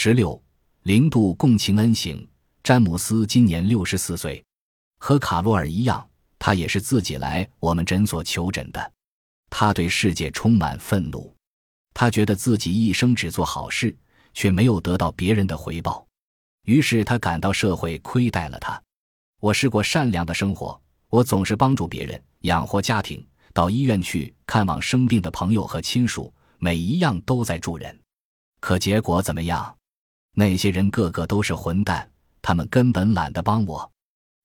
十六，零度共情恩行。詹姆斯今年六十四岁，和卡罗尔一样，他也是自己来我们诊所求诊的。他对世界充满愤怒，他觉得自己一生只做好事，却没有得到别人的回报，于是他感到社会亏待了他。我试过善良的生活，我总是帮助别人，养活家庭，到医院去看望生病的朋友和亲属，每一样都在助人。可结果怎么样？那些人个个都是混蛋。他们根本懒得帮我，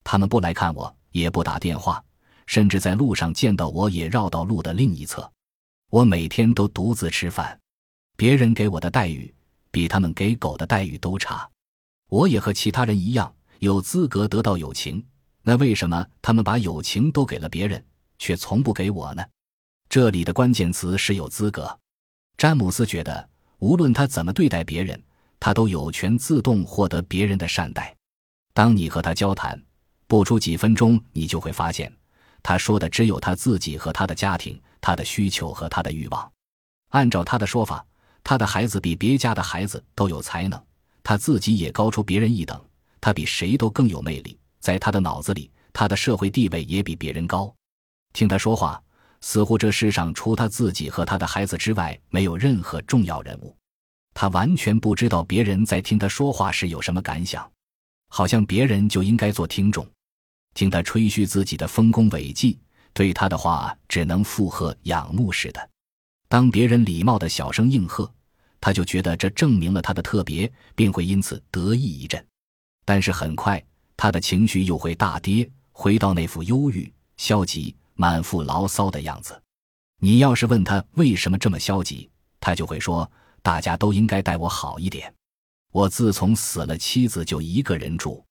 他们不来看我，也不打电话，甚至在路上见到我也绕到路的另一侧。我每天都独自吃饭，别人给我的待遇比他们给狗的待遇都差。我也和其他人一样有资格得到友情，那为什么他们把友情都给了别人，却从不给我呢？这里的关键词是有资格。詹姆斯觉得，无论他怎么对待别人。他都有权自动获得别人的善待。当你和他交谈，不出几分钟，你就会发现，他说的只有他自己和他的家庭、他的需求和他的欲望。按照他的说法，他的孩子比别家的孩子都有才能，他自己也高出别人一等，他比谁都更有魅力。在他的脑子里，他的社会地位也比别人高。听他说话，似乎这世上除他自己和他的孩子之外，没有任何重要人物。他完全不知道别人在听他说话时有什么感想，好像别人就应该做听众，听他吹嘘自己的丰功伟绩，对他的话只能附和仰慕似的。当别人礼貌的小声应和，他就觉得这证明了他的特别，并会因此得意一阵。但是很快，他的情绪又会大跌，回到那副忧郁、消极、满腹牢骚的样子。你要是问他为什么这么消极，他就会说。大家都应该待我好一点。我自从死了妻子，就一个人住，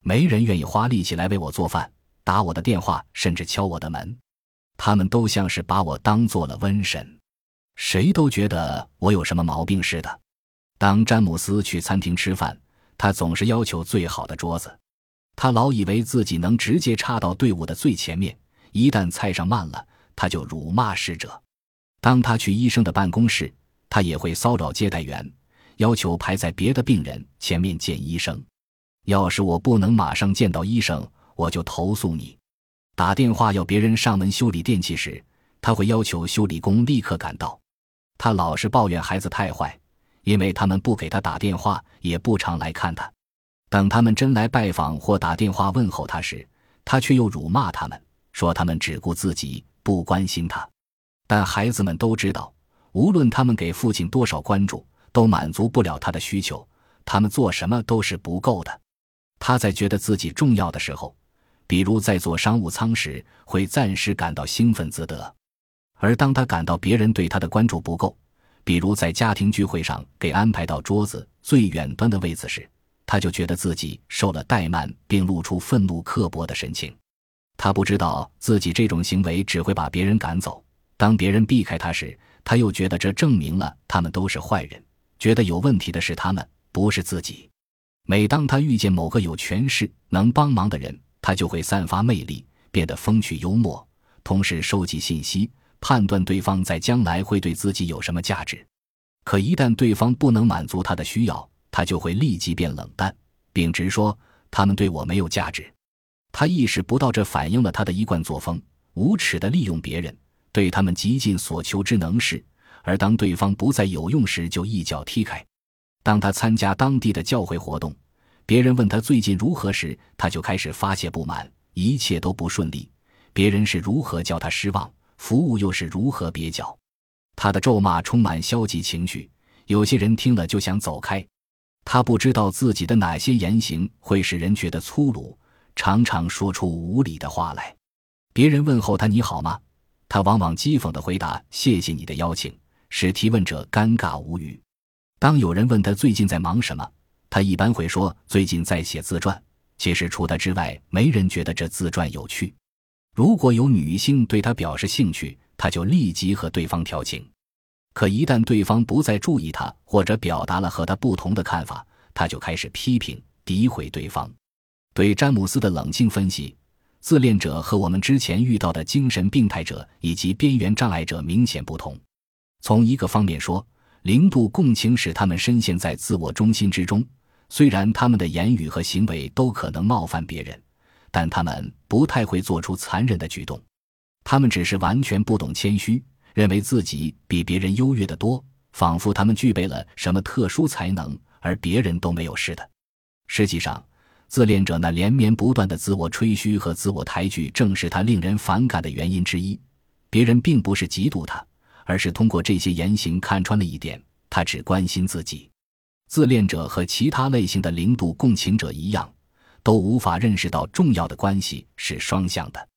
没人愿意花力气来为我做饭、打我的电话，甚至敲我的门。他们都像是把我当做了瘟神，谁都觉得我有什么毛病似的。当詹姆斯去餐厅吃饭，他总是要求最好的桌子，他老以为自己能直接插到队伍的最前面。一旦菜上慢了，他就辱骂侍者。当他去医生的办公室。他也会骚扰接待员，要求排在别的病人前面见医生。要是我不能马上见到医生，我就投诉你。打电话要别人上门修理电器时，他会要求修理工立刻赶到。他老是抱怨孩子太坏，因为他们不给他打电话，也不常来看他。等他们真来拜访或打电话问候他时，他却又辱骂他们，说他们只顾自己，不关心他。但孩子们都知道。无论他们给父亲多少关注，都满足不了他的需求。他们做什么都是不够的。他在觉得自己重要的时候，比如在坐商务舱时，会暂时感到兴奋自得；而当他感到别人对他的关注不够，比如在家庭聚会上给安排到桌子最远端的位子时，他就觉得自己受了怠慢，并露出愤怒刻薄的神情。他不知道自己这种行为只会把别人赶走。当别人避开他时，他又觉得这证明了他们都是坏人，觉得有问题的是他们，不是自己。每当他遇见某个有权势、能帮忙的人，他就会散发魅力，变得风趣幽默，同时收集信息，判断对方在将来会对自己有什么价值。可一旦对方不能满足他的需要，他就会立即变冷淡，并直说他们对我没有价值。他意识不到这反映了他的一贯作风：无耻的利用别人。对他们极尽所求之能事，而当对方不再有用时，就一脚踢开。当他参加当地的教会活动，别人问他最近如何时，他就开始发泄不满，一切都不顺利。别人是如何叫他失望，服务又是如何蹩脚。他的咒骂充满消极情绪，有些人听了就想走开。他不知道自己的哪些言行会使人觉得粗鲁，常常说出无理的话来。别人问候他：“你好吗？”他往往讥讽地回答：“谢谢你的邀请。”使提问者尴尬无语。当有人问他最近在忙什么，他一般会说：“最近在写自传。”其实除他之外，没人觉得这自传有趣。如果有女性对他表示兴趣，他就立即和对方调情。可一旦对方不再注意他，或者表达了和他不同的看法，他就开始批评、诋毁对方。对詹姆斯的冷静分析。自恋者和我们之前遇到的精神病态者以及边缘障碍者明显不同。从一个方面说，零度共情使他们深陷在自我中心之中，虽然他们的言语和行为都可能冒犯别人，但他们不太会做出残忍的举动。他们只是完全不懂谦虚，认为自己比别人优越的多，仿佛他们具备了什么特殊才能，而别人都没有似的。实际上，自恋者那连绵不断的自我吹嘘和自我抬举，正是他令人反感的原因之一。别人并不是嫉妒他，而是通过这些言行看穿了一点：他只关心自己。自恋者和其他类型的零度共情者一样，都无法认识到重要的关系是双向的。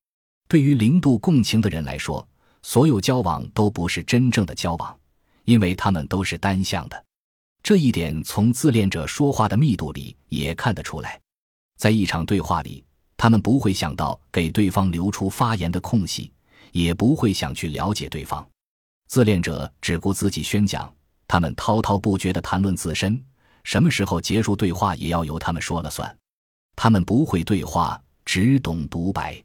对于零度共情的人来说，所有交往都不是真正的交往，因为他们都是单向的。这一点从自恋者说话的密度里也看得出来。在一场对话里，他们不会想到给对方留出发言的空隙，也不会想去了解对方。自恋者只顾自己宣讲，他们滔滔不绝地谈论自身，什么时候结束对话也要由他们说了算。他们不会对话，只懂独白。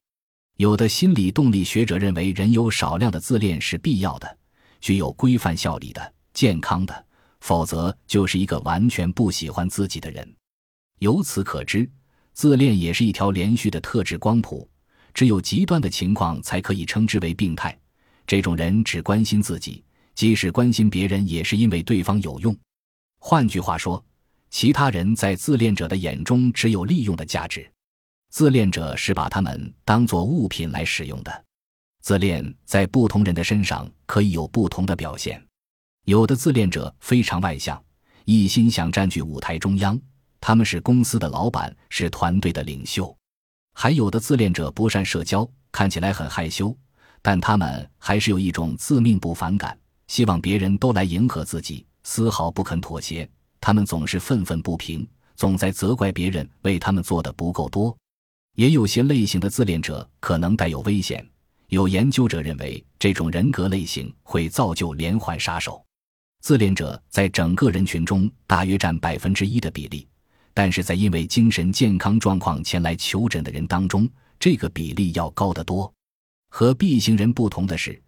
有的心理动力学者认为，人有少量的自恋是必要的，具有规范效力的、健康的，否则就是一个完全不喜欢自己的人。由此可知。自恋也是一条连续的特质光谱，只有极端的情况才可以称之为病态。这种人只关心自己，即使关心别人，也是因为对方有用。换句话说，其他人在自恋者的眼中只有利用的价值。自恋者是把他们当作物品来使用的。自恋在不同人的身上可以有不同的表现。有的自恋者非常外向，一心想占据舞台中央。他们是公司的老板，是团队的领袖。还有的自恋者不善社交，看起来很害羞，但他们还是有一种自命不凡感，希望别人都来迎合自己，丝毫不肯妥协。他们总是愤愤不平，总在责怪别人为他们做的不够多。也有些类型的自恋者可能带有危险。有研究者认为，这种人格类型会造就连环杀手。自恋者在整个人群中大约占百分之一的比例。但是在因为精神健康状况前来求诊的人当中，这个比例要高得多。和 B 型人不同的是，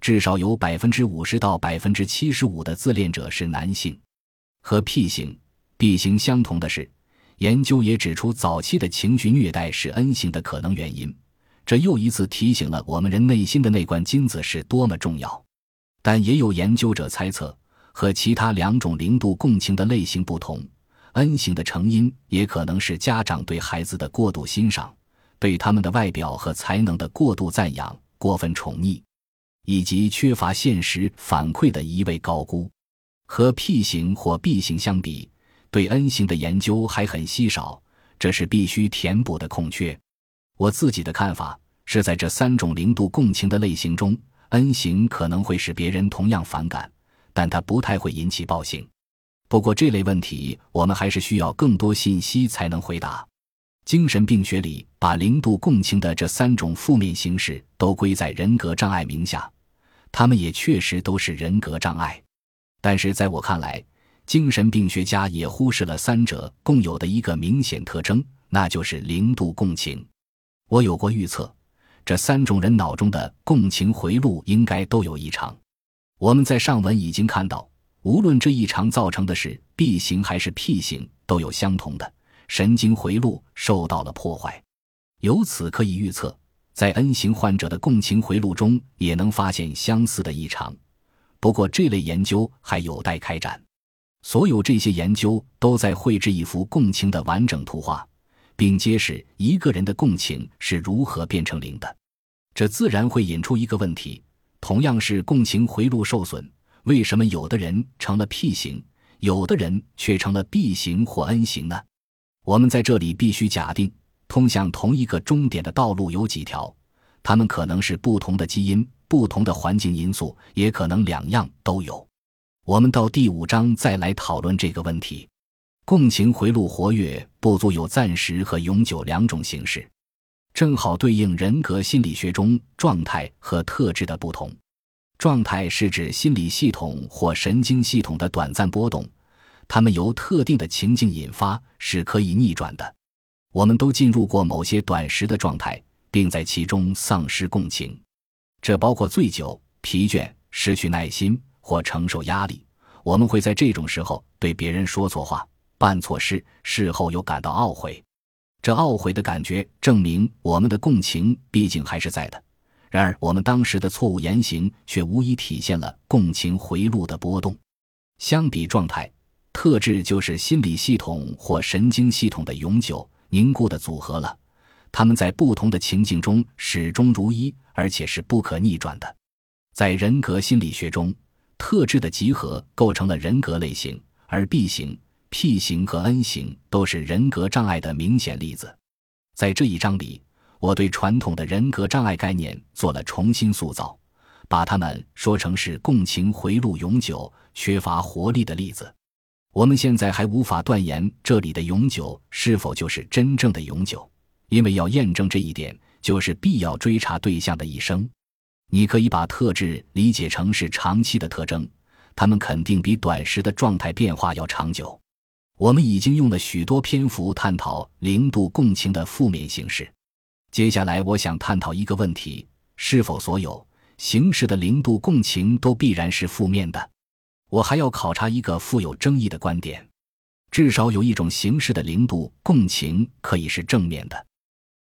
至少有百分之五十到百分之七十五的自恋者是男性。和 P 型、B 型相同的是，研究也指出早期的情绪虐待是 N 型的可能原因。这又一次提醒了我们人内心的那罐金子是多么重要。但也有研究者猜测，和其他两种零度共情的类型不同。N 型的成因也可能是家长对孩子的过度欣赏，对他们的外表和才能的过度赞扬、过分宠溺，以及缺乏现实反馈的一味高估。和 P 型或 B 型相比，对 N 型的研究还很稀少，这是必须填补的空缺。我自己的看法是在这三种零度共情的类型中，N 型可能会使别人同样反感，但它不太会引起暴行。不过这类问题，我们还是需要更多信息才能回答。精神病学里把零度共情的这三种负面形式都归在人格障碍名下，他们也确实都是人格障碍。但是在我看来，精神病学家也忽视了三者共有的一个明显特征，那就是零度共情。我有过预测，这三种人脑中的共情回路应该都有异常。我们在上文已经看到。无论这异常造成的是 B 型还是 P 型，都有相同的神经回路受到了破坏。由此可以预测，在 N 型患者的共情回路中也能发现相似的异常。不过，这类研究还有待开展。所有这些研究都在绘制一幅共情的完整图画，并揭示一个人的共情是如何变成零的。这自然会引出一个问题：同样是共情回路受损。为什么有的人成了 P 型，有的人却成了 B 型或 N 型呢？我们在这里必须假定，通向同一个终点的道路有几条，它们可能是不同的基因、不同的环境因素，也可能两样都有。我们到第五章再来讨论这个问题。共情回路活跃不足有暂时和永久两种形式，正好对应人格心理学中状态和特质的不同。状态是指心理系统或神经系统的短暂波动，它们由特定的情境引发，是可以逆转的。我们都进入过某些短时的状态，并在其中丧失共情，这包括醉酒、疲倦、失去耐心或承受压力。我们会在这种时候对别人说错话、办错事，事后又感到懊悔。这懊悔的感觉证明我们的共情毕竟还是在的。然而，我们当时的错误言行却无疑体现了共情回路的波动。相比状态，特质就是心理系统或神经系统的永久凝固的组合了。它们在不同的情境中始终如一，而且是不可逆转的。在人格心理学中，特质的集合构成了人格类型，而 B 型、P 型和 N 型都是人格障碍的明显例子。在这一章里，我对传统的人格障碍概念做了重新塑造，把它们说成是共情回路永久、缺乏活力的例子。我们现在还无法断言这里的永久是否就是真正的永久，因为要验证这一点，就是必要追查对象的一生。你可以把特质理解成是长期的特征，它们肯定比短时的状态变化要长久。我们已经用了许多篇幅探讨零度共情的负面形式，接下来我想探讨一个问题：是否所有形式的零度共情都必然是负面的？我还要考察一个富有争议的观点：至少有一种形式的零度共情可以是正面的。